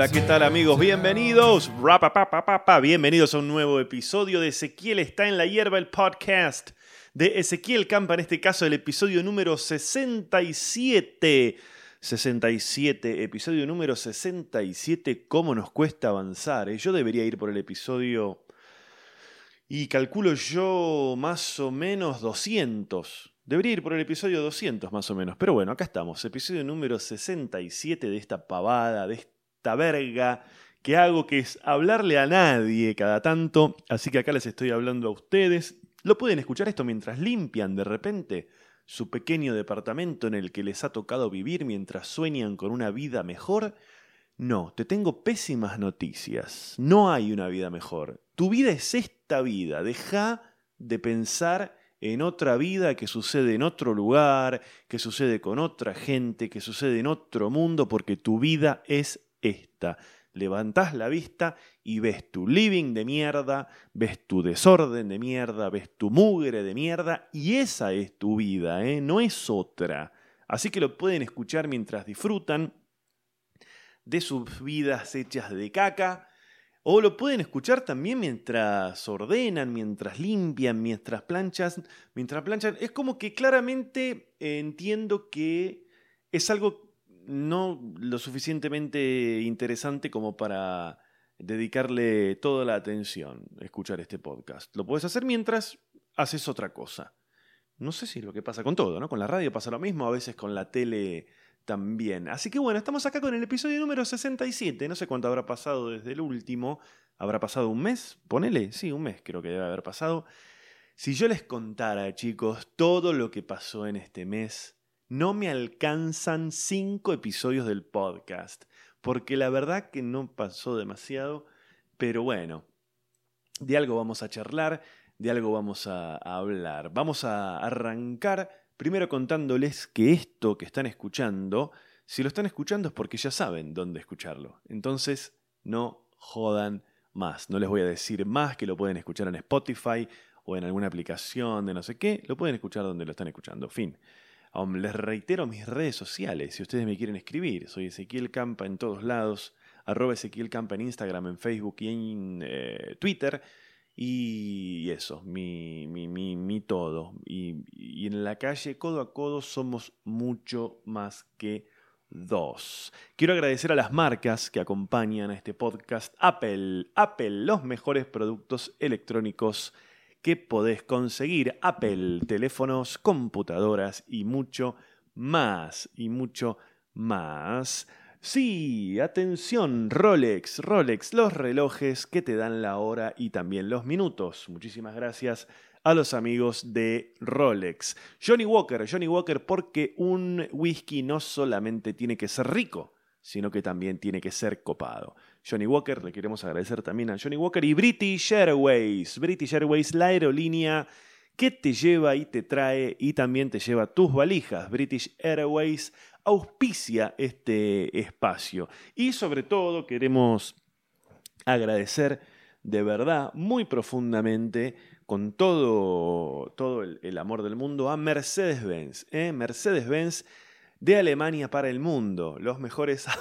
Hola, ¿qué tal amigos? Bienvenidos. Bienvenidos a un nuevo episodio de Ezequiel está en la hierba, el podcast de Ezequiel Campa, en este caso el episodio número 67. 67, episodio número 67, ¿cómo nos cuesta avanzar? Eh? Yo debería ir por el episodio y calculo yo más o menos 200. Debería ir por el episodio 200 más o menos. Pero bueno, acá estamos. Episodio número 67 de esta pavada, de esta verga que hago, que es hablarle a nadie cada tanto. Así que acá les estoy hablando a ustedes. Lo pueden escuchar esto mientras limpian de repente su pequeño departamento en el que les ha tocado vivir mientras sueñan con una vida mejor. No, te tengo pésimas noticias. No hay una vida mejor. Tu vida es esta vida. Deja de pensar en otra vida que sucede en otro lugar, que sucede con otra gente, que sucede en otro mundo, porque tu vida es esta. Levantás la vista y ves tu living de mierda, ves tu desorden de mierda, ves tu mugre de mierda, y esa es tu vida, ¿eh? no es otra. Así que lo pueden escuchar mientras disfrutan de sus vidas hechas de caca. O lo pueden escuchar también mientras ordenan, mientras limpian, mientras planchas, mientras planchan. Es como que claramente entiendo que es algo no lo suficientemente interesante como para dedicarle toda la atención a escuchar este podcast. Lo puedes hacer mientras haces otra cosa. No sé si lo que pasa con todo, ¿no? Con la radio pasa lo mismo, a veces con la tele también. Así que bueno, estamos acá con el episodio número 67. No sé cuánto habrá pasado desde el último. ¿Habrá pasado un mes? Ponele, sí, un mes creo que debe haber pasado. Si yo les contara, chicos, todo lo que pasó en este mes, no me alcanzan cinco episodios del podcast. Porque la verdad que no pasó demasiado. Pero bueno, de algo vamos a charlar, de algo vamos a, hablar. Vamos a arrancar Primero contándoles que esto que están escuchando, si lo están escuchando es porque ya saben dónde escucharlo. Entonces, no jodan más. No les voy a decir más que lo pueden escuchar en Spotify o en alguna aplicación de no sé qué. Lo pueden escuchar donde lo están escuchando. Fin. Les reitero mis redes sociales. Si ustedes me quieren escribir, soy Ezequiel Campa en todos lados. Arroba Ezequiel Campa en Instagram, en Facebook y en eh, Twitter. Y eso, mi, mi, mi, mi todo. Y, y, en la calle, codo a codo, somos mucho más que dos. Quiero agradecer a las marcas que acompañan a este podcast. Apple, Apple, los mejores productos electrónicos que podés conseguir. Apple, teléfonos, computadoras y mucho más. Y mucho más. Sí, atención, Rolex, Rolex, los relojes que te dan la hora y también los minutos. Muchísimas gracias a los amigos de Rolex. Johnny Walker, Johnny Walker porque un whisky no solamente tiene que ser rico, sino que también tiene que ser copado. Johnny Walker, le queremos agradecer también a Johnny Walker y British Airways. British Airways, la aerolínea que te lleva y te trae y también te lleva tus valijas. British Airways auspicia este espacio. Y sobre todo queremos agradecer de verdad, muy profundamente, con todo, todo el, amor del mundo, a Mercedes-Benz. ¿eh? Mercedes-Benz de Alemania para el mundo. Los mejores...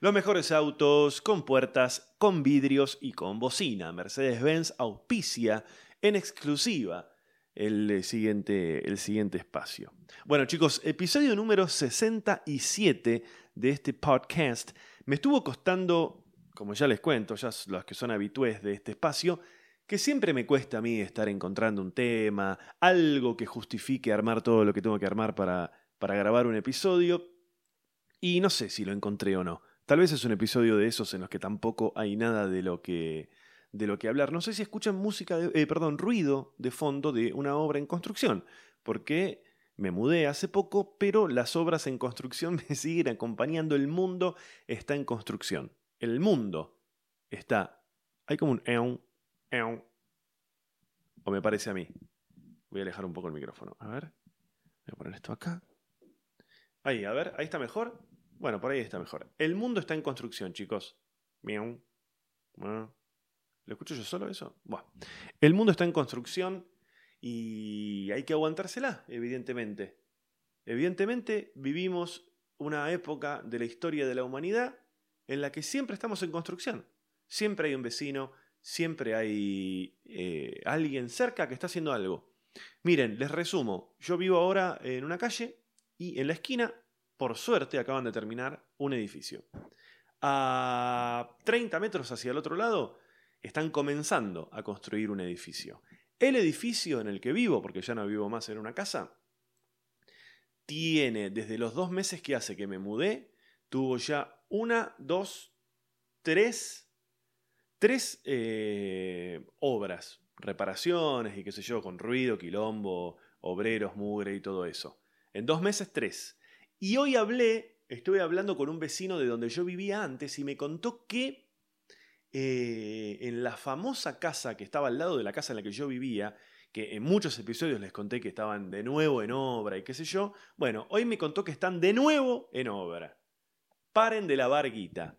Los mejores autos con puertas, con vidrios y con bocina. Mercedes-Benz auspicia en exclusiva el eh, siguiente, el siguiente espacio. Bueno chicos, episodio número 67 de este podcast. Me estuvo costando, como ya les cuento, ya los que son habitués de este espacio, que siempre me cuesta a mí estar encontrando un tema, algo que justifique armar todo lo que tengo que armar para, grabar un episodio. Y no sé si lo encontré o no. Tal vez es un episodio de esos en los que tampoco hay nada de lo que de lo que hablar. No sé si escuchan música, eh, perdón, ruido de fondo de una obra en construcción, porque me mudé hace poco, pero las obras en construcción me siguen acompañando. El mundo está en construcción. El mundo está. Hay como un eon, eon, o me parece a mí. Voy a alejar un poco el micrófono. A ver. Voy a poner esto acá. Ahí, a ver, ahí está mejor. Bueno, por ahí está mejor. El mundo está en construcción, chicos. Miau. ¿Lo escucho yo solo eso? Bueno. El mundo está en construcción y hay que aguantársela, evidentemente. Evidentemente vivimos una época de la historia de la humanidad en la que siempre estamos en construcción. Siempre hay un vecino, siempre hay eh, alguien cerca que está haciendo algo. Miren, les resumo, yo vivo ahora en una calle y en la esquina, por suerte, acaban de terminar un edificio. A 30 metros hacia el otro lado, están comenzando a construir un edificio. El edificio en el que vivo, porque ya no vivo más en una casa, tiene desde los dos meses que hace que me mudé, tuvo ya una, dos, tres, tres eh, obras, reparaciones y qué sé yo, con ruido, quilombo, obreros, mugre y todo eso. En dos meses, tres. Y hoy hablé, estuve hablando con un vecino de donde yo vivía antes y me contó que eh, en la famosa casa que estaba al lado de la casa en la que yo vivía, que en muchos episodios les conté que estaban de nuevo en obra y qué sé yo, bueno, hoy me contó que están de nuevo en obra. Paren de la barguita,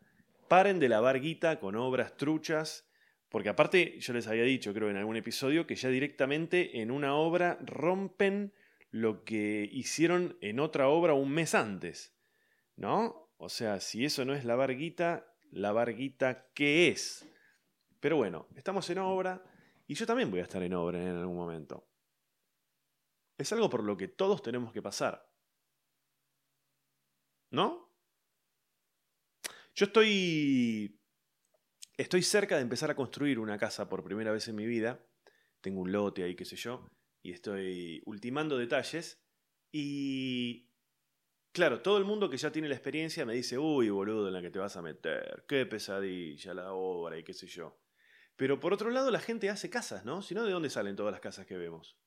paren de la barguita con obras truchas, porque aparte yo les había dicho, creo en algún episodio, que ya directamente en una obra rompen lo que hicieron en otra obra un mes antes. ¿No? O sea, si eso no es la barguita, la barguita, ¿qué es? Pero bueno, estamos en obra y yo también voy a estar en obra en algún momento. Es algo por lo que todos tenemos que pasar. ¿No? Yo estoy... Estoy cerca de empezar a construir una casa por primera vez en mi vida. Tengo un lote ahí, qué sé yo, y estoy ultimando detalles. Y Claro, todo el mundo que ya tiene la experiencia me dice, uy, boludo, en la que te vas a meter, qué pesadilla la obra y qué sé yo. Pero por otro lado, la gente hace casas, ¿no? Si no, ¿de dónde salen todas las casas que vemos?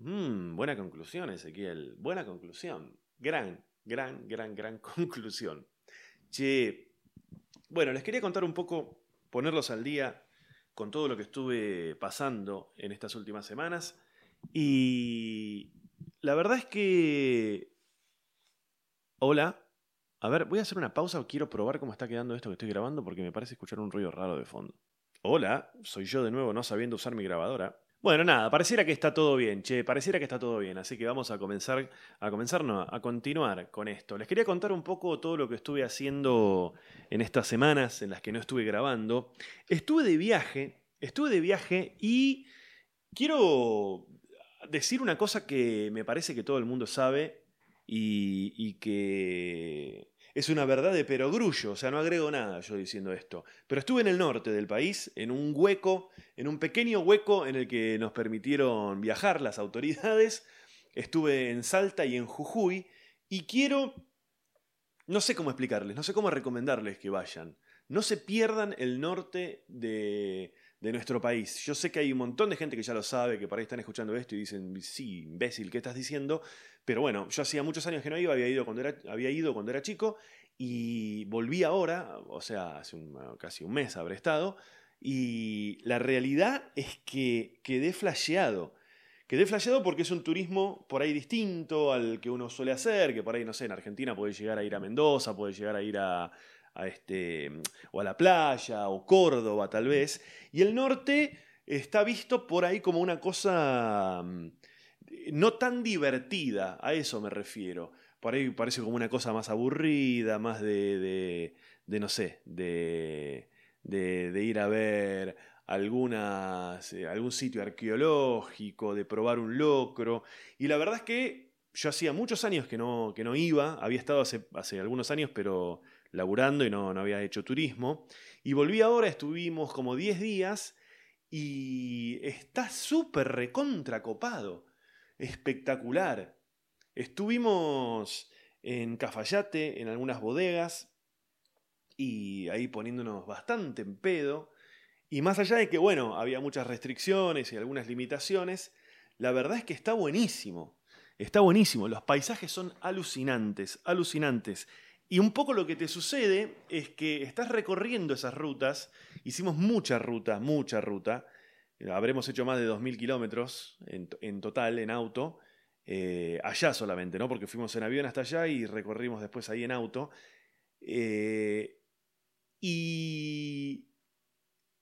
Mmm, buena conclusión, Ezequiel. Buena conclusión. Gran, gran, gran, gran conclusión. Che, bueno, les quería contar un poco, ponerlos al día con todo lo que estuve pasando en estas últimas semanas. Y la verdad es que... Hola. A ver, voy a hacer una pausa o quiero probar cómo está quedando esto que estoy grabando porque me parece escuchar un ruido raro de fondo. Hola, soy yo de nuevo no sabiendo usar mi grabadora. Bueno, nada, pareciera que está todo bien, che, pareciera que está todo bien, así que vamos a comenzar, a comenzar, no, a continuar con esto. Les quería contar un poco todo lo que estuve haciendo en estas semanas en las que no estuve grabando. Estuve de viaje, estuve de viaje y quiero decir una cosa que me parece que todo el mundo sabe y, que es una verdad de perogrullo, o sea, no agrego nada yo diciendo esto. Pero estuve en el norte del país, en un hueco, en un pequeño hueco en el que nos permitieron viajar las autoridades. Estuve en Salta y en Jujuy y quiero, no sé cómo explicarles, no sé cómo recomendarles que vayan. No se pierdan el norte de, de nuestro país. Yo sé que hay un montón de gente que ya lo sabe, que por ahí están escuchando esto y dicen, sí, imbécil, ¿qué estás diciendo? Pero bueno, yo hacía muchos años que no iba, había ido cuando era, había ido cuando era chico y volví ahora, o sea, hace casi un mes habré estado, y la realidad es que quedé flasheado. Quedé flasheado porque es un turismo por ahí distinto al que uno suele hacer, que por ahí, no sé, en Argentina puede llegar a ir a Mendoza, puede llegar a ir a, a este, o a la playa, o Córdoba tal vez, y el norte está visto por ahí como una cosa mm, no tan divertida, a eso me refiero. Por ahí parece como una cosa más aburrida, más de, de, no sé, de, de, ir a ver algunas, eh, algún sitio arqueológico, de probar un locro. Y la verdad es que yo hacía muchos años que no, que no iba, había estado hace, hace algunos años, pero laburando y no, no había hecho turismo. Y volví ahora, estuvimos como 10 días y está súper recontracopado, espectacular. Estuvimos en Cafayate, en algunas bodegas, y ahí poniéndonos bastante en pedo. Y más allá de que, bueno, había muchas restricciones y algunas limitaciones, la verdad es que está buenísimo. Está buenísimo. Los paisajes son alucinantes, alucinantes. Y un poco lo que te sucede es que estás recorriendo esas rutas, hicimos mucha ruta, mucha ruta, habremos hecho más de 2.000 kilómetros en, total en auto, eh, allá solamente, ¿no? Porque fuimos en avión hasta allá y recorrimos después ahí en auto. Eh, y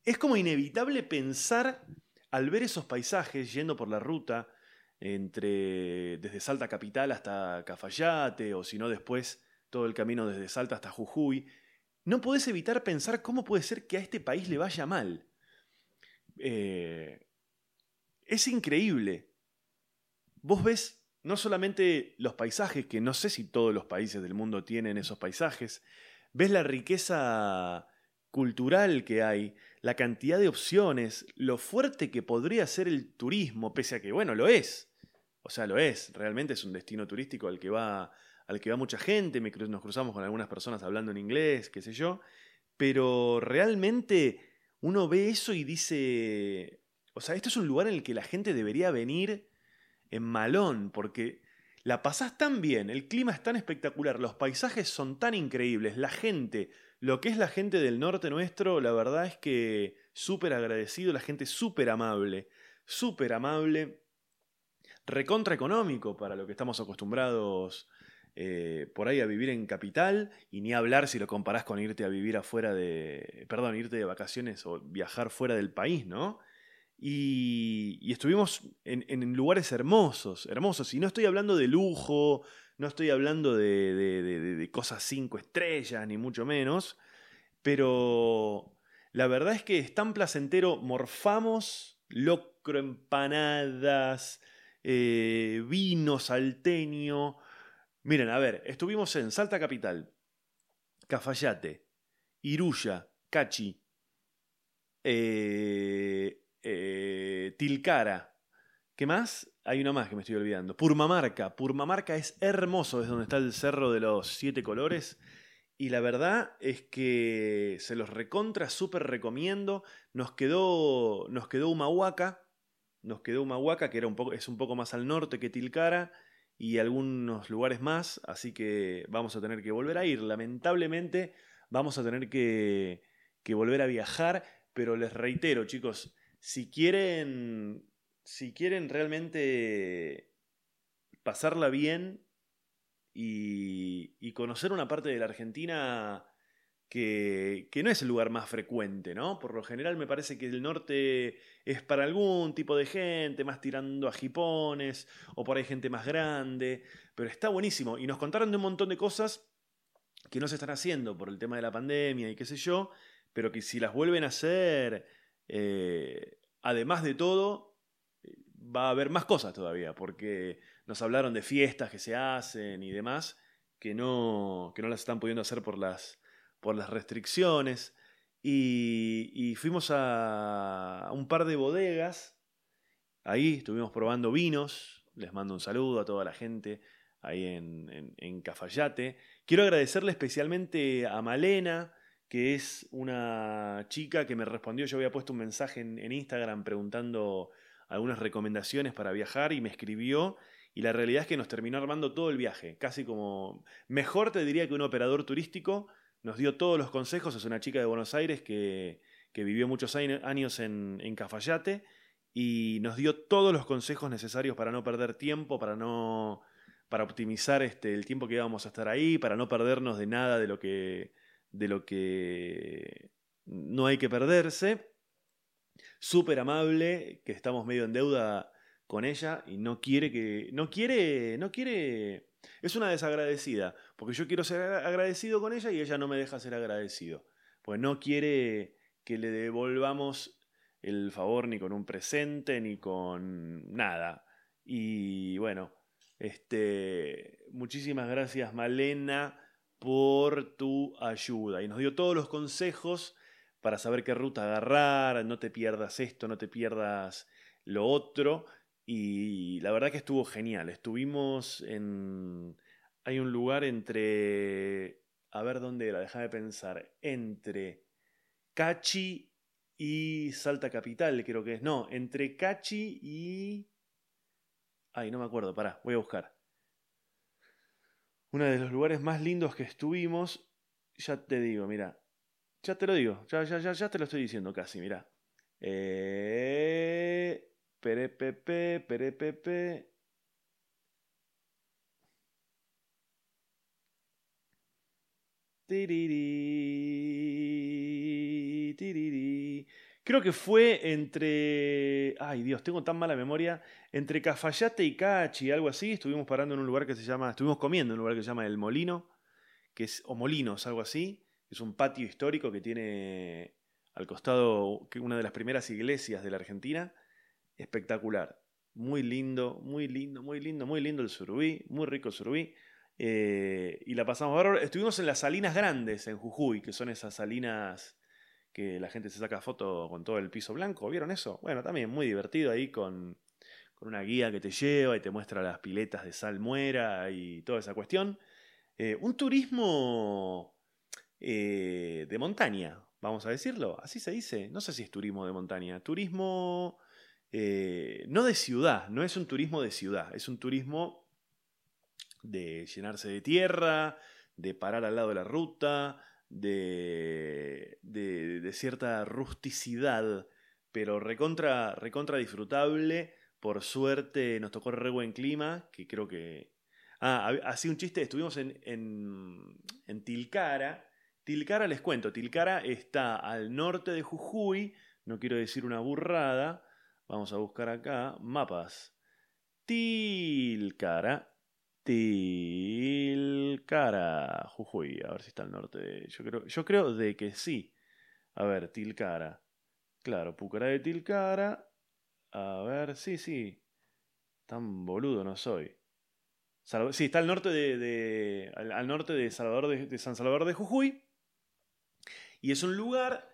es como inevitable pensar al ver esos paisajes yendo por la ruta, entre, desde Salta Capital hasta Cafayate, o si no después todo el camino desde Salta hasta Jujuy, no podés evitar pensar cómo puede ser que a este país le vaya mal. Eh, es increíble. Vos ves no solamente los paisajes, que no sé si todos los países del mundo tienen esos paisajes, ves la riqueza cultural que hay, la cantidad de opciones, lo fuerte que podría ser el turismo, pese a que, bueno, lo es. O sea, lo es. Realmente es un destino turístico al que va, al que va mucha gente. Nos cruzamos con algunas personas hablando en inglés, qué sé yo. Pero realmente uno ve eso y dice, o sea, esto es un lugar en el que la gente debería venir en malón, porque la pasás tan bien, el clima es tan espectacular, los paisajes son tan increíbles, la gente, lo que es la gente del norte nuestro, la verdad es que súper agradecido, la gente súper amable, súper amable, recontra económico para lo que estamos acostumbrados eh, por ahí a vivir en capital, y ni hablar si lo comparás con irte a vivir afuera de, perdón, irte de vacaciones o viajar fuera del país, ¿no? Y, estuvimos en, lugares hermosos, hermosos. Y no estoy hablando de lujo, no estoy hablando de, cosas cinco estrellas, ni mucho menos. Pero la verdad es que es tan placentero. Morfamos, locro, empanadas, eh, vino salteño. Miren, a ver, estuvimos en Salta Capital, Cafayate, Iruya, Cachi, eh, eh, Tilcara. ¿Qué más? Hay uno más que me estoy olvidando. Purmamarca. Purmamarca es hermoso, es donde está el cerro de los siete colores. Y la verdad es que se los recontra, súper recomiendo. Nos quedó, nos quedó Humahuaca. Nos quedó Humahuaca, que era un poco, es un poco más al norte que Tilcara. Y algunos lugares más. Así que vamos a tener que volver a ir. Lamentablemente vamos a tener que, que volver a viajar. Pero les reitero, chicos, si quieren, si quieren realmente pasarla bien y, conocer una parte de la Argentina que, no es el lugar más frecuente, ¿no? Por lo general me parece que el norte es para algún tipo de gente, más tirando a jipones, o por ahí gente más grande, pero está buenísimo. Y nos contaron de un montón de cosas que no se están haciendo por el tema de la pandemia y qué sé yo, pero que si las vuelven a hacer eh, además de todo, va a haber más cosas todavía, porque nos hablaron de fiestas que se hacen y demás, que no, que no las están pudiendo hacer por las, por las restricciones. Y, fuimos a, un par de bodegas, ahí estuvimos probando vinos, les mando un saludo a toda la gente ahí en, en Cafayate. Quiero agradecerle especialmente a Malena, que es una chica que me respondió, yo había puesto un mensaje en, Instagram preguntando algunas recomendaciones para viajar y me escribió. Y la realidad es que nos terminó armando todo el viaje, casi como mejor te diría que un operador turístico, nos dio todos los consejos, es una chica de Buenos Aires que, vivió muchos años en, en Cafayate y nos dio todos los consejos necesarios para no perder tiempo, para no para optimizar este, el tiempo que íbamos a estar ahí, para no perdernos de nada de lo que de lo que no hay que perderse. Súper amable, que estamos medio en deuda con ella y no quiere que. No quiere. No quiere. Es una desagradecida, porque yo quiero ser agradecido con ella y ella no me deja ser agradecido. Pues no quiere que le devolvamos el favor ni con un presente ni con nada. Y bueno, este, muchísimas gracias Malena por tu ayuda. Y nos dio todos los consejos para saber qué ruta agarrar, no te pierdas esto, no te pierdas lo otro. Y la verdad que estuvo genial. Estuvimos en... Hay un lugar entre... A ver dónde era, déjame pensar. Entre Cachi y Salta Capital, creo que es. No, entre Cachi y... Ay, no me acuerdo, pará, voy a buscar uno de los lugares más lindos que estuvimos, ya te digo, mira, ya te lo digo, ya, ya, ya, ya te lo estoy diciendo casi, mira. Eh, perepepe, perepepe. Tiriri, tiriri. Creo que fue entre. Ay, Dios, tengo tan mala memoria. Entre Cafayate y Cachi, algo así. Estuvimos parando en un lugar que se llama. Estuvimos comiendo en un lugar que se llama El Molino. Que es, o Molinos, algo así. Es un patio histórico que tiene al costado una de las primeras iglesias de la Argentina. Espectacular. Muy lindo, muy lindo, muy lindo, muy lindo el surubí. Muy rico el surubí. Eh, y la pasamos. Estuvimos en las Salinas Grandes, en Jujuy, que son esas salinas que la gente se saca foto con todo el piso blanco. ¿Vieron eso? Bueno, también muy divertido ahí con, una guía que te lleva y te muestra las piletas de salmuera y toda esa cuestión. Eh, un turismo eh, de montaña, vamos a decirlo. Así se dice. No sé si es turismo de montaña. Turismo no de ciudad, no es un turismo de ciudad, es un turismo de llenarse de tierra, de parar al lado de la ruta, de, de, cierta rusticidad, pero recontra, recontra disfrutable. Por suerte nos tocó re buen clima, que creo que... Ah, así un chiste, estuvimos en, en, en Tilcara. Tilcara les cuento, Tilcara está al norte de Jujuy, no quiero decir una burrada, vamos a buscar acá mapas. Tilcara Tilcara, Jujuy, a ver si está al norte. Yo creo, yo creo de que sí. A ver, Tilcara. Claro, Pucará de Tilcara. A ver, sí, sí. Tan boludo no soy. sí, está al norte de, al, norte de, Salvador de, San Salvador de Jujuy. Y es un lugar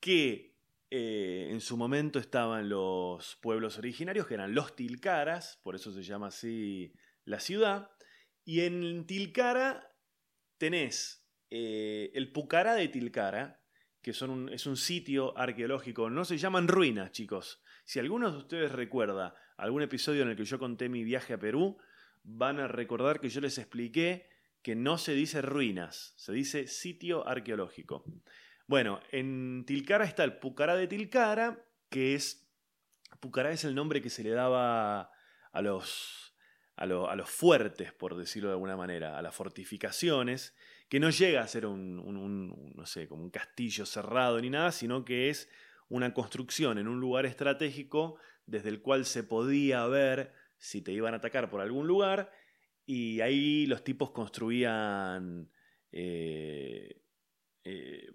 que eh, en su momento estaban los pueblos originarios, que eran los Tilcaras, por eso se llama así la ciudad. Y en Tilcara tenés eh, el Pucará de Tilcara, que es un sitio arqueológico. No se llaman ruinas, chicos. Si alguno de ustedes recuerda algún episodio en el que yo conté mi viaje a Perú, van a recordar que yo les expliqué que no se dice ruinas, se dice sitio arqueológico. Bueno, en Tilcara está el Pucará de Tilcara, que es... Pucará es el nombre que se le daba a los a, los fuertes, por decirlo de alguna manera, a las fortificaciones, que no llega a ser un, no sé, como un castillo cerrado ni nada, sino que es una construcción en un lugar estratégico desde el cual se podía ver si te iban a atacar por algún lugar, y ahí los tipos construían eh, eh,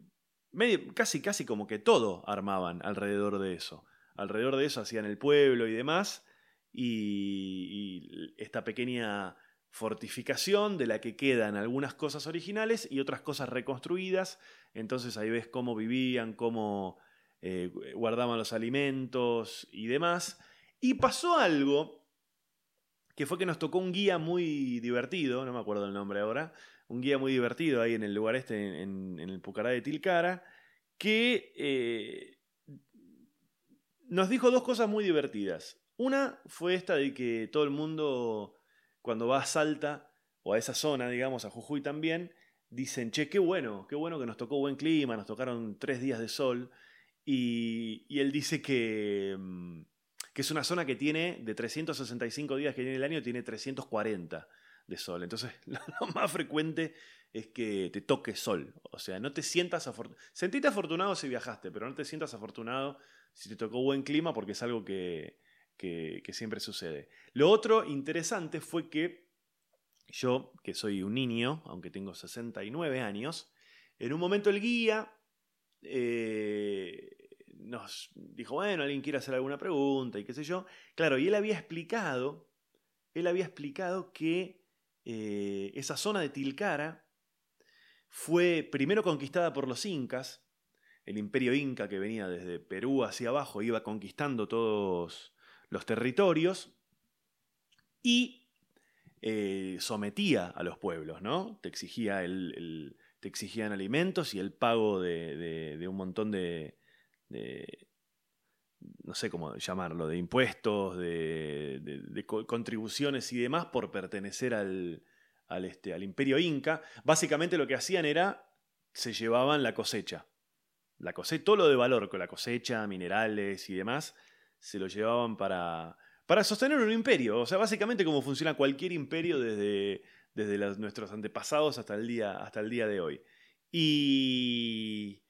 casi, casi como que todo armaban alrededor de eso. Alrededor de eso hacían el pueblo y demás, y, esta pequeña fortificación de la que quedan algunas cosas originales y otras cosas reconstruidas. Entonces ahí ves cómo vivían, cómo eh, guardaban los alimentos y demás. Y pasó algo que fue que nos tocó un guía muy divertido, no me acuerdo el nombre ahora, un guía muy divertido ahí en el lugar este, en, el Pucará de Tilcara, que eh, nos dijo dos cosas muy divertidas. Una fue esta de que todo el mundo, cuando va a Salta, o a esa zona, digamos, a Jujuy también, dicen, che, qué bueno, qué bueno que nos tocó buen clima, nos tocaron tres días de sol. Y, él dice que, mm, que, es una zona que tiene, de 365 días que tiene el año, tiene 340 de sol. Entonces, lo, más frecuente es que te toque sol. O sea, no te sientas afortunado. Sentite afortunado si viajaste, pero no te sientas afortunado si te tocó buen clima porque es algo que, que, siempre sucede. Lo otro interesante fue que yo, que soy un niño, aunque tengo 69 años, en un momento el guía eh, nos dijo, bueno, alguien quiere hacer alguna pregunta y qué sé yo. Claro, y él había explicado, él había explicado que eh, esa zona de Tilcara fue primero conquistada por los incas, el imperio inca que venía desde Perú hacia abajo iba conquistando todos los territorios y eh, sometía a los pueblos, ¿no? Te, exigía el, te exigían alimentos y el pago de, un montón de, no sé cómo llamarlo, de impuestos, de, contribuciones y demás por pertenecer al, al, este, al imperio inca. Básicamente lo que hacían era, se llevaban la cosecha. La cosecha, todo lo de valor con la cosecha, minerales y demás, se lo llevaban para, para sostener un imperio. O sea, básicamente como funciona cualquier imperio desde, desde nuestros antepasados hasta el, día, hasta el día de hoy. Y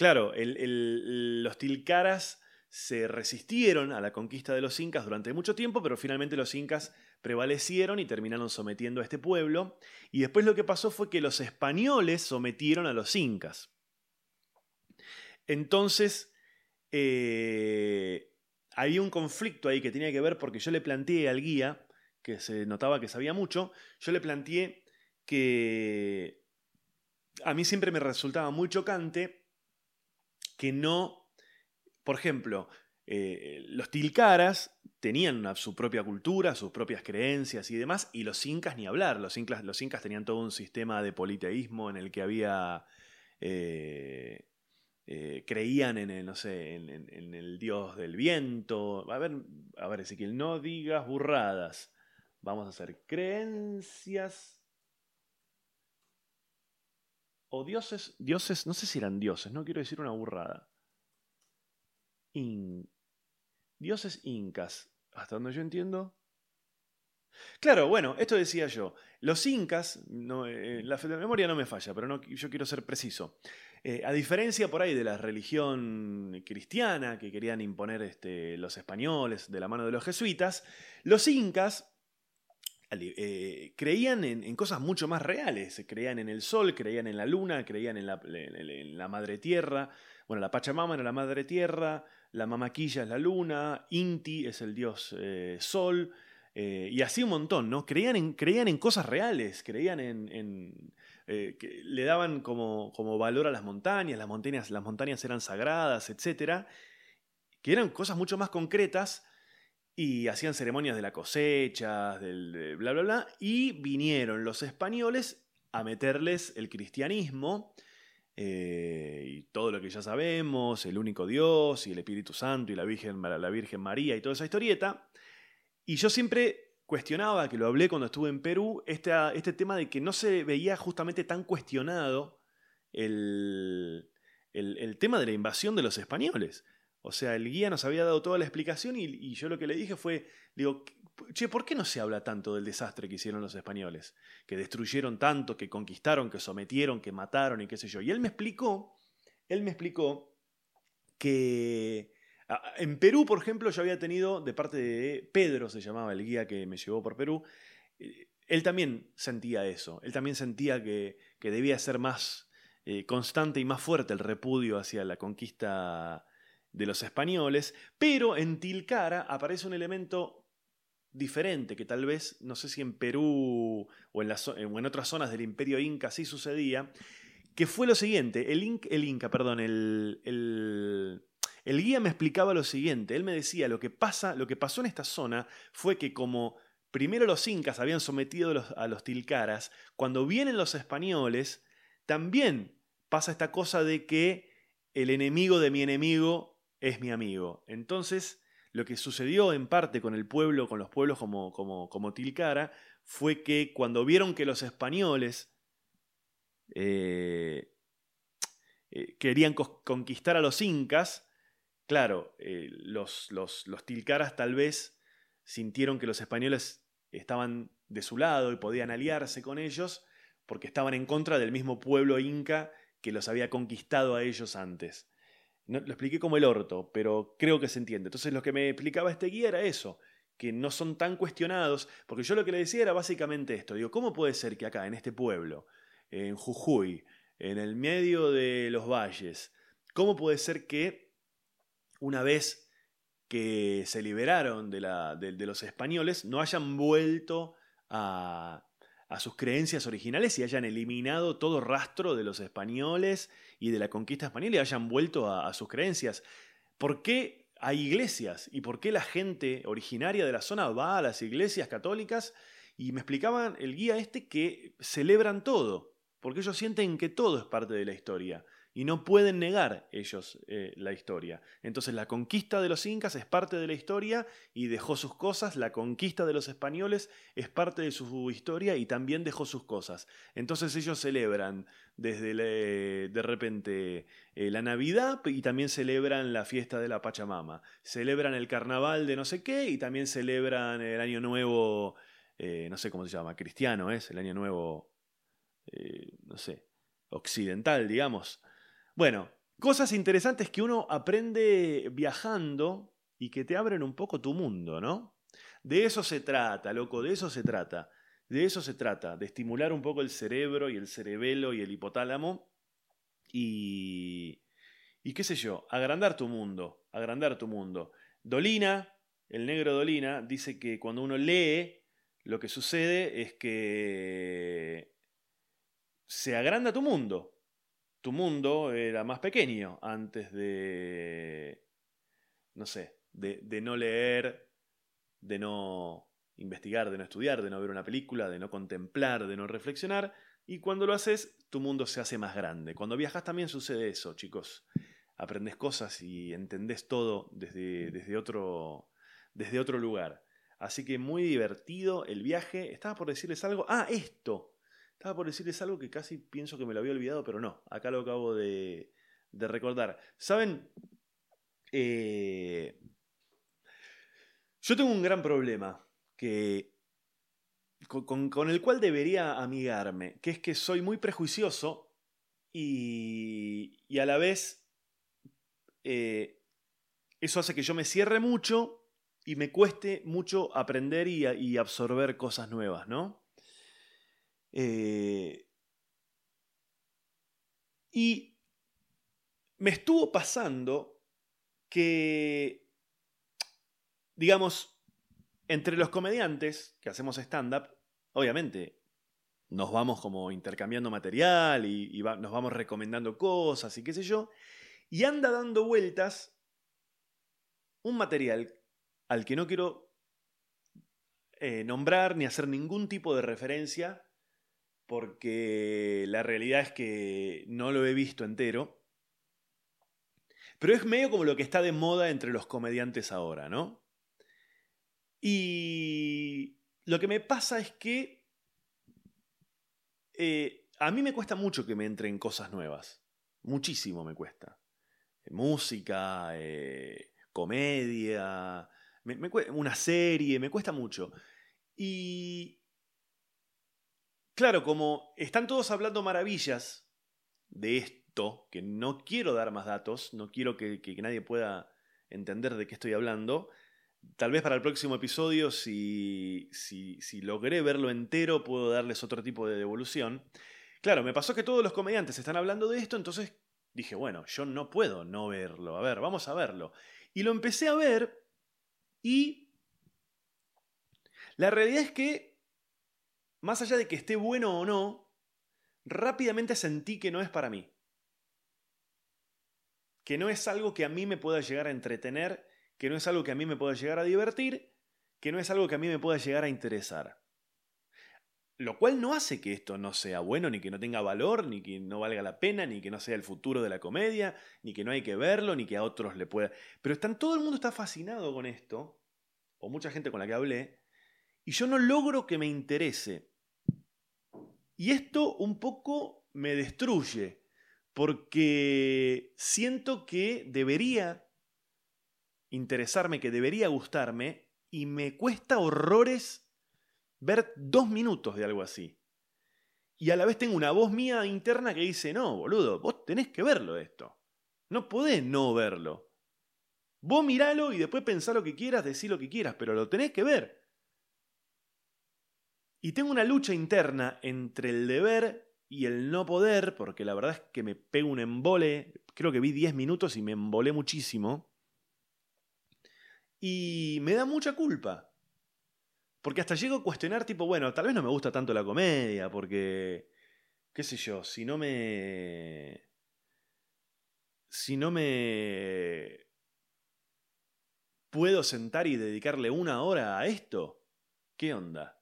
claro, los tilcaras se resistieron a la conquista de los incas durante mucho tiempo, pero finalmente los incas prevalecieron y terminaron sometiendo a este pueblo. Y después lo que pasó fue que los españoles sometieron a los incas. Entonces, eh, había un conflicto ahí que tenía que ver porque yo le planteé al guía, que se notaba que sabía mucho, yo le planteé que a mí siempre me resultaba muy chocante que no por ejemplo, eh, los tilcaras tenían su propia cultura, sus propias creencias y demás, y los incas ni hablar. Los incas, los incas tenían todo un sistema de politeísmo en el que había... Eh, eh, creían en el, no sé, en, el dios del viento. A ver, a ver, Ezequiel, no digas burradas. Vamos a hacer creencias. O dioses, dioses, no sé si eran dioses, no quiero decir una burrada dioses incas, hasta donde yo entiendo. Claro, bueno, esto decía yo. Los incas, no, eh, la, memoria no me falla, pero no, yo quiero ser preciso. Eh, a diferencia por ahí de la religión cristiana que querían imponer este, los españoles de la mano de los jesuitas, los incas eh, creían en, cosas mucho más reales. Creían en el sol, creían en la luna, creían en la, madre tierra. Bueno, la Pachamama era la madre tierra, la Mamaquilla es la luna, Inti es el dios eh, sol, eh, y así un montón, ¿no? Creían en, creían en cosas reales, creían en... Que le daban como, como, valor a las montañas, las montañas, las montañas eran sagradas, etc. Que eran cosas mucho más concretas y hacían ceremonias de la cosecha, del bla, bla, bla, y vinieron los españoles a meterles el cristianismo eh, y todo lo que ya sabemos, el único Dios y el Espíritu Santo y la Virgen, la Virgen María y toda esa historieta. Y yo siempre cuestionaba, que lo hablé cuando estuve en Perú, este, este tema de que no se veía justamente tan cuestionado el, el, tema de la invasión de los españoles. O sea, el guía nos había dado toda la explicación y, yo lo que le dije fue, digo, che, ¿por qué no se habla tanto del desastre que hicieron los españoles? Que destruyeron tanto, que conquistaron, que sometieron, que mataron y qué sé yo. Y él me explicó, él me explicó que en Perú, por ejemplo, yo había tenido de parte de Pedro, se llamaba el guía que me llevó por Perú, eh, él también sentía eso, él también sentía que, debía ser más eh, constante y más fuerte el repudio hacia la conquista de los españoles, pero en Tilcara aparece un elemento diferente, que tal vez, no sé si en Perú o en, otras zonas del imperio inca sí sucedía, que fue lo siguiente, el, el Inca, perdón, el, el, el, guía me explicaba lo siguiente, él me decía, lo que, pasa, lo que pasó en esta zona fue que como primero los incas habían sometido a los tilcaras, cuando vienen los españoles, también pasa esta cosa de que el enemigo de mi enemigo es mi amigo. Entonces, lo que sucedió en parte con el pueblo, con los pueblos como, como, como Tilcara, fue que cuando vieron que los españoles eh, eh, querían conquistar a los incas, claro, eh, los, los, los tilcaras tal vez sintieron que los españoles estaban de su lado y podían aliarse con ellos porque estaban en contra del mismo pueblo inca que los había conquistado a ellos antes lo expliqué como el orto, pero creo que se entiende. Entonces lo que me explicaba este guía era eso, que no son tan cuestionados, porque yo lo que le decía era básicamente esto, digo, ¿cómo puede ser que acá, en este pueblo, en Jujuy, en el medio de los valles, cómo puede ser que una vez que se liberaron de, los españoles, no hayan vuelto a sus creencias originales y hayan eliminado todo rastro de los españoles y de la conquista española y hayan vuelto a, sus creencias. ¿Por qué hay iglesias? ¿Y por qué la gente originaria de la zona va a las iglesias católicas? Y me explicaban el guía este que celebran todo, porque ellos sienten que todo es parte de la historia y no pueden negar ellos eh, la historia. Entonces la conquista de los incas es parte de la historia y dejó sus cosas, la conquista de los españoles es parte de su historia y también dejó sus cosas. Entonces ellos celebran desde de repente eh, la Navidad y también celebran la fiesta de la Pachamama, celebran el carnaval de no sé qué y también celebran el año nuevo, eh, no sé cómo se llama, cristiano es, el año nuevo, no sé, occidental, digamos. Bueno, cosas interesantes que uno aprende viajando y que te abren un poco tu mundo, ¿no? De eso se trata, loco, de eso se trata. De eso se trata, de estimular un poco el cerebro y el cerebelo y el hipotálamo y, y qué sé yo, agrandar tu mundo, agrandar tu mundo. Dolina, el negro Dolina, dice que cuando uno lee, lo que sucede es que se agranda tu mundo. Tu mundo era más pequeño antes de, no sé, de, no leer, de no investigar, de no estudiar, de no ver una película, de no contemplar, de no reflexionar. Y cuando lo haces, tu mundo se hace más grande. Cuando viajas también sucede eso, chicos. Aprendes cosas y entendés todo desde, desde, otro, desde otro lugar. Así que muy divertido el viaje. Estaba por decirles algo. Ah, esto. Estaba por decirles algo que casi pienso que me lo había olvidado, pero no. Acá lo acabo de, recordar. ¿Saben? Eh, yo tengo un gran problema que, con, el cual debería amigarme, que es que soy muy prejuicioso y, y a la vez eh, eso hace que yo me cierre mucho y me cueste mucho aprender y, absorber cosas nuevas, ¿no? Eh, y me estuvo pasando que, digamos, entre los comediantes que hacemos stand-up, obviamente nos vamos como intercambiando material y, nos vamos recomendando cosas y qué sé yo, y anda dando vueltas un material al que no quiero eh, nombrar ni hacer ningún tipo de referencia, porque la realidad es que no lo he visto entero. Pero es medio como lo que está de moda entre los comediantes ahora, ¿no? Y lo que me pasa es que eh, a mí me cuesta mucho que me entren cosas nuevas. Muchísimo me cuesta. Música, eh, comedia, una serie, me cuesta mucho. Y claro, como están todos hablando maravillas de esto, que no quiero dar más datos, no quiero que nadie pueda entender de qué estoy hablando, Tal vez para el próximo episodio, si, si, si, logré verlo entero, puedo darles otro tipo de devolución. Claro, me pasó que todos los comediantes están hablando de esto, entonces dije, bueno, yo no puedo no verlo. A ver, vamos a verlo. Y lo empecé a ver y la realidad es que, más allá de que esté bueno o no, rápidamente sentí que no es para mí. Que no es algo que a mí me pueda llegar a entretener que no es algo que a mí me pueda llegar a divertir, que no es algo que a mí me pueda llegar a interesar. Lo cual no hace que esto no sea bueno, ni que no tenga valor, ni que no valga la pena, ni que no sea el futuro de la comedia, ni que no hay que verlo, ni que a otros le pueda... Pero todo el mundo está fascinado con esto, o mucha gente con la que hablé, y yo no logro que me interese. Y esto un poco me destruye, porque siento que debería interesarme, que debería gustarme, y me cuesta horrores ver dos minutos de algo así. Y a la vez tengo una voz mía interna que dice, no, boludo, vos tenés que verlo esto. No podés no verlo. Vos miralo y después pensá lo que quieras, decí lo que quieras, pero lo tenés que ver. Y tengo una lucha interna entre el deber y el no poder, porque la verdad es que me pego un embole. Creo que vi 10 minutos y me embolé muchísimo. Y me da mucha culpa. Porque hasta llego a cuestionar, tipo, bueno, tal vez no me gusta tanto la comedia, porque, qué sé yo, si no me... Si no me... ¿Puedo sentar y dedicarle una hora a esto? ¿Qué onda?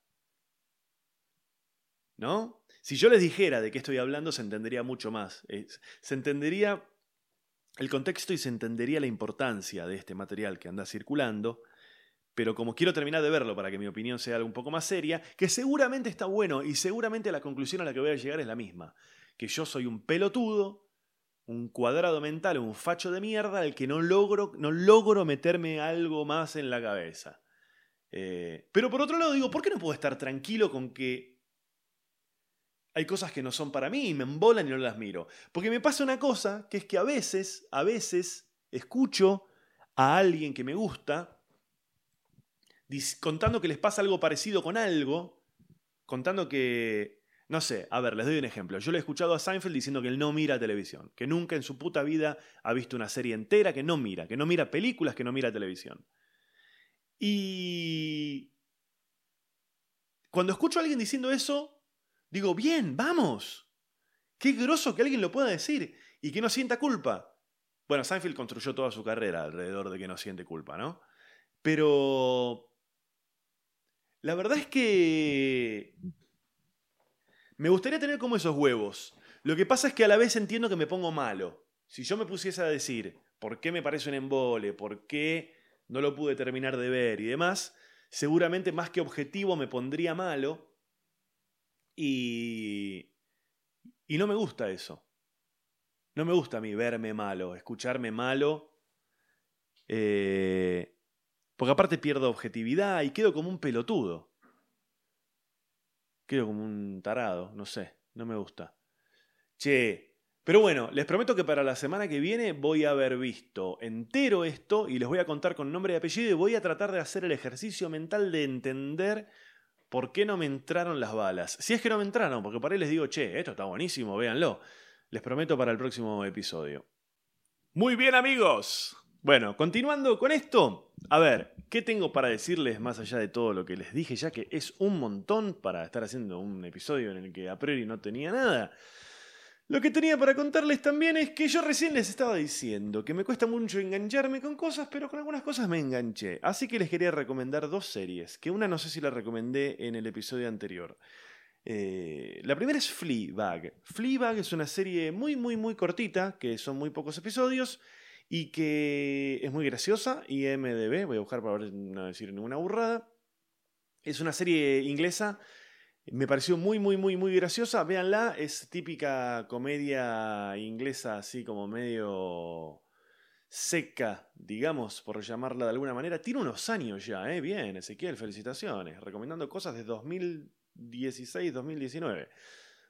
¿No? Si yo les dijera de qué estoy hablando, se entendería mucho más. Se entendería el contexto y se entendería la importancia de este material que anda circulando, pero como quiero terminar de verlo para que mi opinión sea un poco más seria, que seguramente está bueno y seguramente la conclusión a la que voy a llegar es la misma, que yo soy un pelotudo, un cuadrado mental, un facho de mierda al que no logro, no logro meterme algo más en la cabeza. Eh, pero por otro lado digo, ¿por qué no puedo estar tranquilo con que hay cosas que no son para mí y me embolan y no las miro. Porque me pasa una cosa, que es que a veces, a veces, escucho a alguien que me gusta contando que les pasa algo parecido con algo, contando que, no sé, a ver, les doy un ejemplo. Yo le he escuchado a Seinfeld diciendo que él no mira televisión, que nunca en su puta vida ha visto una serie entera, que no mira, que no mira películas, que no mira televisión. Y cuando escucho a alguien diciendo eso, Digo, bien, vamos. Qué groso que alguien lo pueda decir y que no sienta culpa. Bueno, Seinfeld construyó toda su carrera alrededor de que no siente culpa, ¿no? Pero... La verdad es que... Me gustaría tener como esos huevos. Lo que pasa es que a la vez entiendo que me pongo malo. Si yo me pusiese a decir por qué me parece un embole, por qué no lo pude terminar de ver y demás, seguramente más que objetivo me pondría malo y, y no me gusta eso. No me gusta a mí verme malo, escucharme malo. Eh, porque aparte pierdo objetividad y quedo como un pelotudo. Quedo como un tarado, no sé, no me gusta. Che, pero bueno, les prometo que para la semana que viene voy a haber visto entero esto y les voy a contar con nombre y apellido y voy a tratar de hacer el ejercicio mental de entender ¿por qué no me entraron las balas? Si es que no me entraron, porque por ahí les digo, che, esto está buenísimo, véanlo. Les prometo para el próximo episodio. Muy bien amigos. Bueno, continuando con esto, a ver, ¿qué tengo para decirles más allá de todo lo que les dije, ya que es un montón para estar haciendo un episodio en el que a priori no tenía nada? Lo que tenía para contarles también es que yo recién les estaba diciendo que me cuesta mucho engancharme con cosas, pero con algunas cosas me enganché. Así que les quería recomendar dos series, que una no sé si la recomendé en el episodio anterior. Eh, la primera es Fleabag. Fleabag es una serie muy, muy, muy cortita, que son muy pocos episodios y que es muy graciosa. Y MDB, voy a buscar para no decir ninguna burrada. Es una serie inglesa me pareció muy, muy, muy, muy graciosa. Véanla, es típica comedia inglesa, así como medio seca, digamos, por llamarla de alguna manera. Tiene unos años ya, ¿eh? Bien, Ezequiel, felicitaciones. Recomendando cosas de 2016, 2019.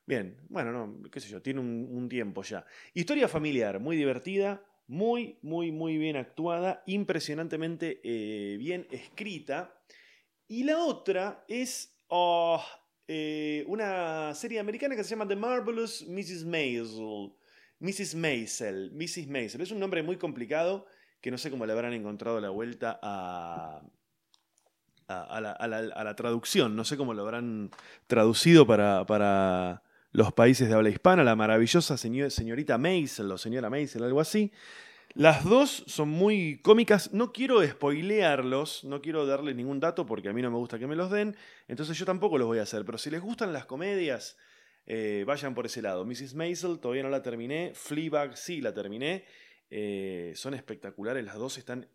Bien, bueno, no, qué sé yo, tiene un, tiempo ya. Historia familiar, muy divertida, muy, muy, muy bien actuada, impresionantemente eh, bien escrita. Y la otra es oh, eh, una serie americana que se llama The Marvelous Mrs. Maisel. Mrs. Maisel. Mrs. Maisel. Es un nombre muy complicado que no sé cómo le habrán encontrado la vuelta a, a, la, traducción. No sé cómo lo habrán traducido para, para los países de habla hispana. La maravillosa señorita Maisel o señora Maisel, algo así. Las dos son muy cómicas. No quiero spoilearlos, no quiero darles ningún dato porque a mí no me gusta que me los den. Entonces yo tampoco los voy a hacer. Pero si les gustan las comedias, eh, vayan por ese lado. Mrs. Maisel todavía no la terminé. Fleabag sí la terminé. Eh, son espectaculares, las dos están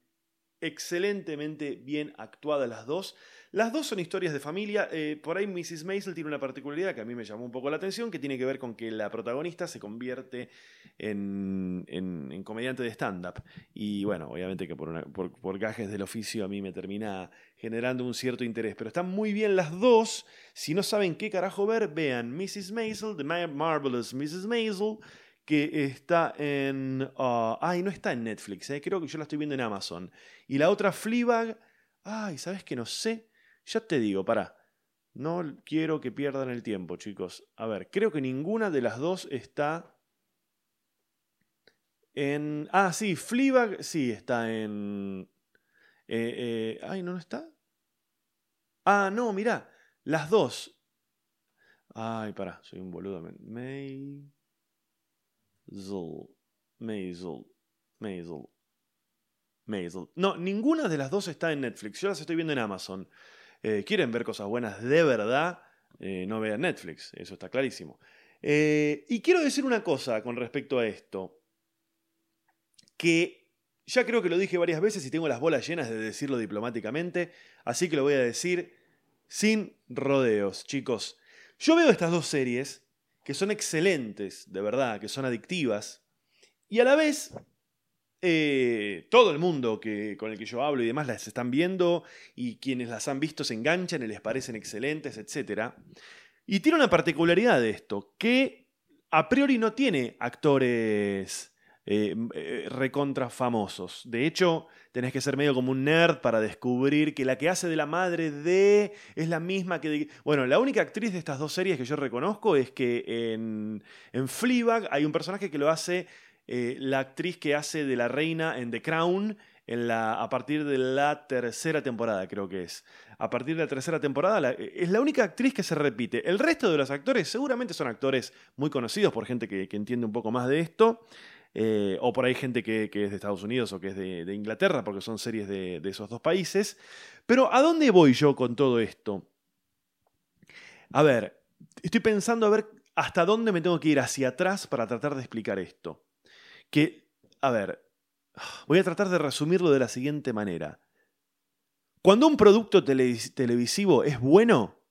excelentemente bien actuadas las dos. Las dos son historias de familia. Eh, por ahí Mrs. Maisel tiene una particularidad que a mí me llamó un poco la atención, que tiene que ver con que la protagonista se convierte en, en, comediante de stand-up. Y bueno, obviamente que por, por, gajes del oficio a mí me termina generando un cierto interés. Pero están muy bien las dos. Si no saben qué carajo ver, vean Mrs. Maisel, The Marvelous Mrs. Maisel que está en... Uh, ay, no está en Netflix, eh, creo que yo la estoy viendo en Amazon. Y la otra, Fleabag, ay, ¿sabes que no sé? Ya te digo, para. No quiero que pierdan el tiempo, chicos. A ver, creo que ninguna de las dos está en... Ah, sí, Fleabag sí está en... Eh, eh, ay, ¿no, está? Ah, no, mirá. Las dos. Ay, pará, soy un boludo. Maisel. Maisel. Maisel. Maisel. No, ninguna de las dos está en Netflix. Yo las estoy viendo en Amazon. Eh, quieren ver cosas buenas de verdad, eh, no vean Netflix, eso está clarísimo. Eh, y quiero decir una cosa con respecto a esto, que ya creo que lo dije varias veces y tengo las bolas llenas de decirlo diplomáticamente, así que lo voy a decir sin rodeos, chicos. Yo veo estas dos series que son excelentes, de verdad, que son adictivas, y a la vez eh, todo el mundo que, con el que yo hablo y demás las están viendo y quienes las han visto se enganchan y les parecen excelentes, etc. Y tiene una particularidad de esto, que a priori no tiene actores eh, eh, recontra famosos. De hecho, tenés que ser medio como un nerd para descubrir que la que hace de la madre de es la misma que... Bueno, la única actriz de estas dos series que yo reconozco es que en, en Fleabag hay un personaje que lo hace eh, la actriz que hace de la reina en The Crown en la, a partir de la tercera temporada, creo que es. A partir de la tercera temporada es la única actriz que se repite. El resto de los actores seguramente son actores muy conocidos por gente que, entiende un poco más de esto. Eh, o por ahí gente que, es de Estados Unidos o que es de, Inglaterra, porque son series de esos dos países. Pero ¿a dónde voy yo con todo esto? A ver, estoy pensando a ver hasta dónde me tengo que ir hacia atrás para tratar de explicar esto. Que, a ver, Voy a tratar de resumirlo de la siguiente manera. Cuando un producto televisivo es bueno,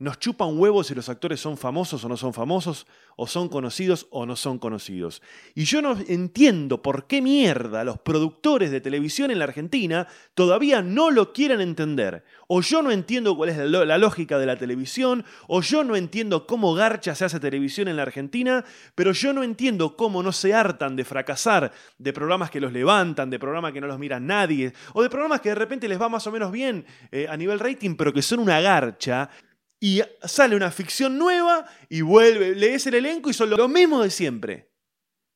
nos chupa un huevo si los actores son famosos o no son famosos, o son conocidos o no son conocidos. Y yo no entiendo por qué mierda los productores de televisión en la Argentina todavía no lo quieren entender. O yo no entiendo cuál es la lógica de la televisión, o yo no entiendo cómo garcha se hace televisión en la Argentina, pero yo no entiendo cómo no se hartan de fracasar de programas que los levantan, de programas que no los mira nadie, o de programas que de repente les va más o menos bien eh, a nivel rating, pero que son una garcha y sale una ficción nueva y vuelve, lees el elenco y son lo mismo de siempre.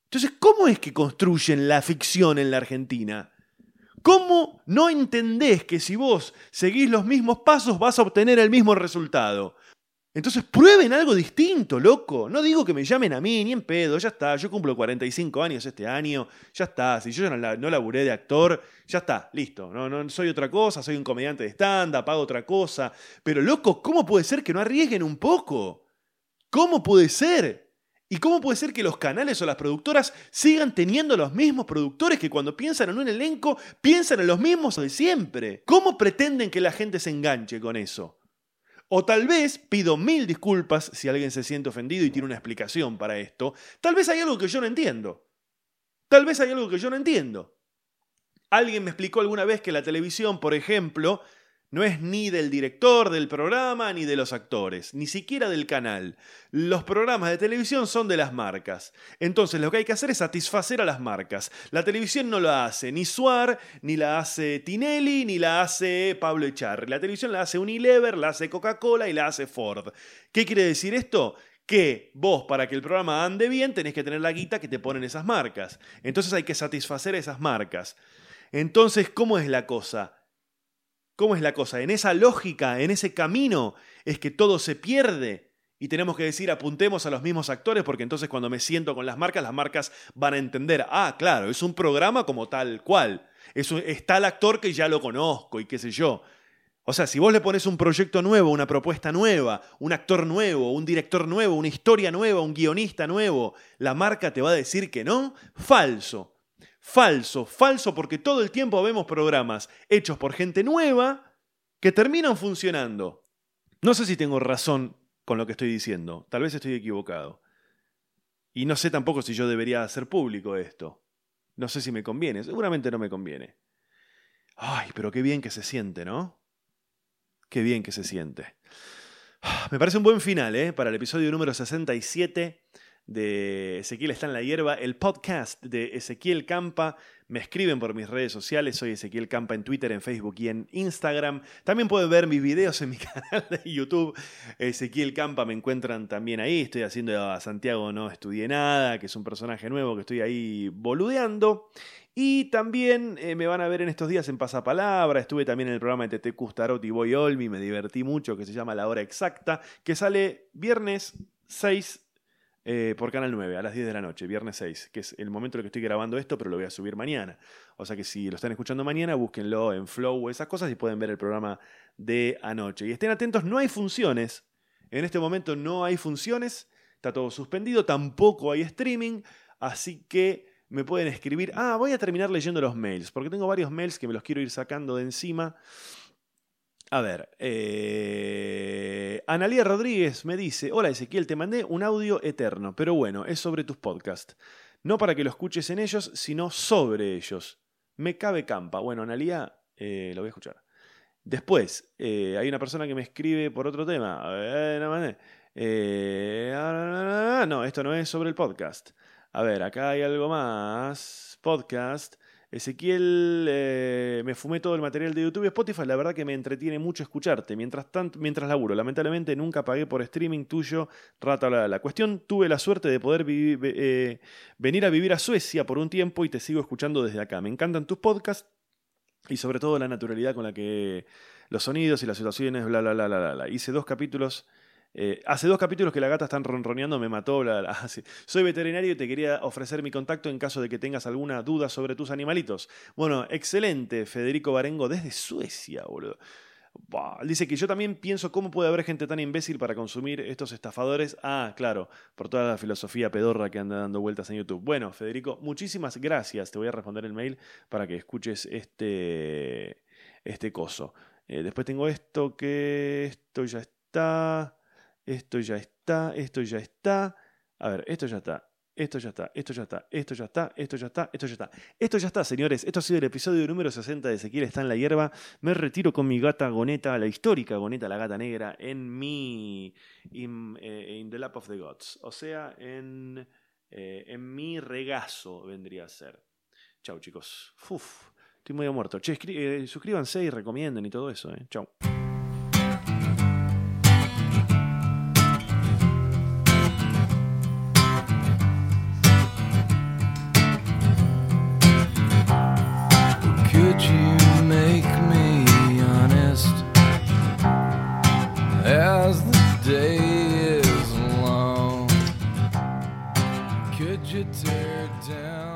Entonces, ¿cómo es que construyen la ficción en la Argentina? ¿Cómo no entendés que si vos seguís los mismos pasos vas a obtener el mismo resultado? Entonces prueben algo distinto, loco. No digo que me llamen a mí, ni en pedo, ya está. Yo cumplo 45 años este año, ya está. Si yo no, no laburé de actor, ya está, listo. No, no soy otra cosa, soy un comediante de stand-up, otra cosa. Pero, loco, ¿cómo puede ser que no arriesguen un poco? ¿Cómo puede ser? ¿Y cómo puede ser que los canales o las productoras sigan teniendo los mismos productores que cuando piensan en un elenco piensan en los mismos de siempre? ¿Cómo pretenden que la gente se enganche con eso? O tal vez, pido mil disculpas si alguien se siente ofendido y tiene una explicación para esto, tal vez hay algo que yo no entiendo. Tal vez hay algo que yo no entiendo. Alguien me explicó alguna vez que la televisión, por ejemplo, no es ni del director del programa ni de los actores, ni siquiera del canal. Los programas de televisión son de las marcas. Entonces lo que hay que hacer es satisfacer a las marcas. La televisión no la hace ni Suar, ni la hace Tinelli, ni la hace Pablo Echarri. La televisión la hace Unilever, la hace Coca-Cola y la hace Ford. ¿Qué quiere decir esto? que vos para que el programa ande bien tenés que tener la guita que te ponen esas marcas. Entonces hay que satisfacer a esas marcas. Entonces, ¿cómo es la cosa? ¿Cómo es la cosa? En esa lógica, en ese camino, es que todo se pierde. Y tenemos que decir, apuntemos a los mismos actores, porque entonces cuando me siento con las marcas, las marcas van a entender, ah, claro, es un programa como tal cual. Es está el actor que ya lo conozco y qué sé yo. O sea, si vos le pones un proyecto nuevo, una propuesta nueva, un actor nuevo, un director nuevo, una historia nueva, un guionista nuevo, la marca te va a decir que no, falso. Falso, falso porque todo el tiempo vemos programas hechos por gente nueva que terminan funcionando. No sé si tengo razón con lo que estoy diciendo, tal vez estoy equivocado. Y no sé tampoco si yo debería hacer público esto. No sé si me conviene, seguramente no me conviene. Ay, pero qué bien que se siente, ¿no? Qué bien que se siente. Me parece un buen final, ¿eh? Para el episodio número 67 de Ezequiel está en la hierba, el podcast de Ezequiel Campa. Me escriben por mis redes sociales, soy Ezequiel Campa en Twitter, en Facebook y en Instagram. También pueden ver mis videos en mi canal de YouTube, Ezequiel Campa, me encuentran también ahí. Estoy haciendo a Santiago No Estudié Nada, que es un personaje nuevo que estoy ahí boludeando. Y también eh, me van a ver en estos días en Pasapalabra. Estuve también en el programa de TT Custarot y Boy Olmi. Me divertí mucho, que se llama La Hora Exacta, que sale viernes 6 eh, por Canal 9 a las 10 de la noche, viernes 6, que es el momento en el que estoy grabando esto, pero lo voy a subir mañana. O sea que si lo están escuchando mañana, búsquenlo en Flow o esas cosas y pueden ver el programa de anoche. Y estén atentos, no hay funciones. En este momento no hay funciones, está todo suspendido, tampoco hay streaming, así que me pueden escribir. Ah, voy a terminar leyendo los mails, porque tengo varios mails que me los quiero ir sacando de encima. A ver, eh, Analía Rodríguez me dice, hola Ezequiel, te mandé un audio eterno, pero bueno, es sobre tus podcasts. No para que lo escuches en ellos, sino sobre ellos. Me cabe campa. Bueno, Analía, eh, lo voy a escuchar. Después, eh, hay una persona que me escribe por otro tema. Eh, ah, no, esto no es sobre el podcast. A ver, acá hay algo más. Podcast. Ezequiel, eh, me fumé todo el material de YouTube y Spotify, la verdad que me entretiene mucho escucharte, mientras, tanto, mientras laburo. Lamentablemente nunca pagué por streaming tuyo, rata la, la cuestión. Tuve la suerte de poder eh, venir a vivir a Suecia por un tiempo y te sigo escuchando desde acá. Me encantan tus podcasts y sobre todo la naturalidad con la que los sonidos y las situaciones, bla, bla, bla, bla, bla. Hice dos capítulos eh, hace dos capítulos que la gata está ronroneando, me mató. Soy veterinario y te quería ofrecer mi contacto en caso de que tengas alguna duda sobre tus animalitos. Bueno, excelente, Federico Barengo, desde Suecia, boludo. dice que yo también pienso cómo puede haber gente tan imbécil para consumir estos estafadores. Ah, claro, por toda la filosofía pedorra que anda dando vueltas en YouTube. Bueno, Federico, muchísimas gracias. Te voy a responder el mail para que escuches este, este coso. Eh, después tengo esto que esto ya está. Esto ya está, esto ya está. A ver, esto ya está. Esto ya está, esto ya está, esto ya está, esto ya está, esto ya está. Esto ya está, señores. Esto ha sido el episodio número 60 de Ezequiel está en la hierba. Me retiro con mi gata Goneta, la histórica Goneta, la gata negra, en mi. In, eh, the lap of the gods. O sea, en, eh, en mi regazo vendría a ser. Chau, chicos. Uf, estoy muy muerto. Che, eh, suscríbanse y recomienden y todo eso. Eh. Chau. down.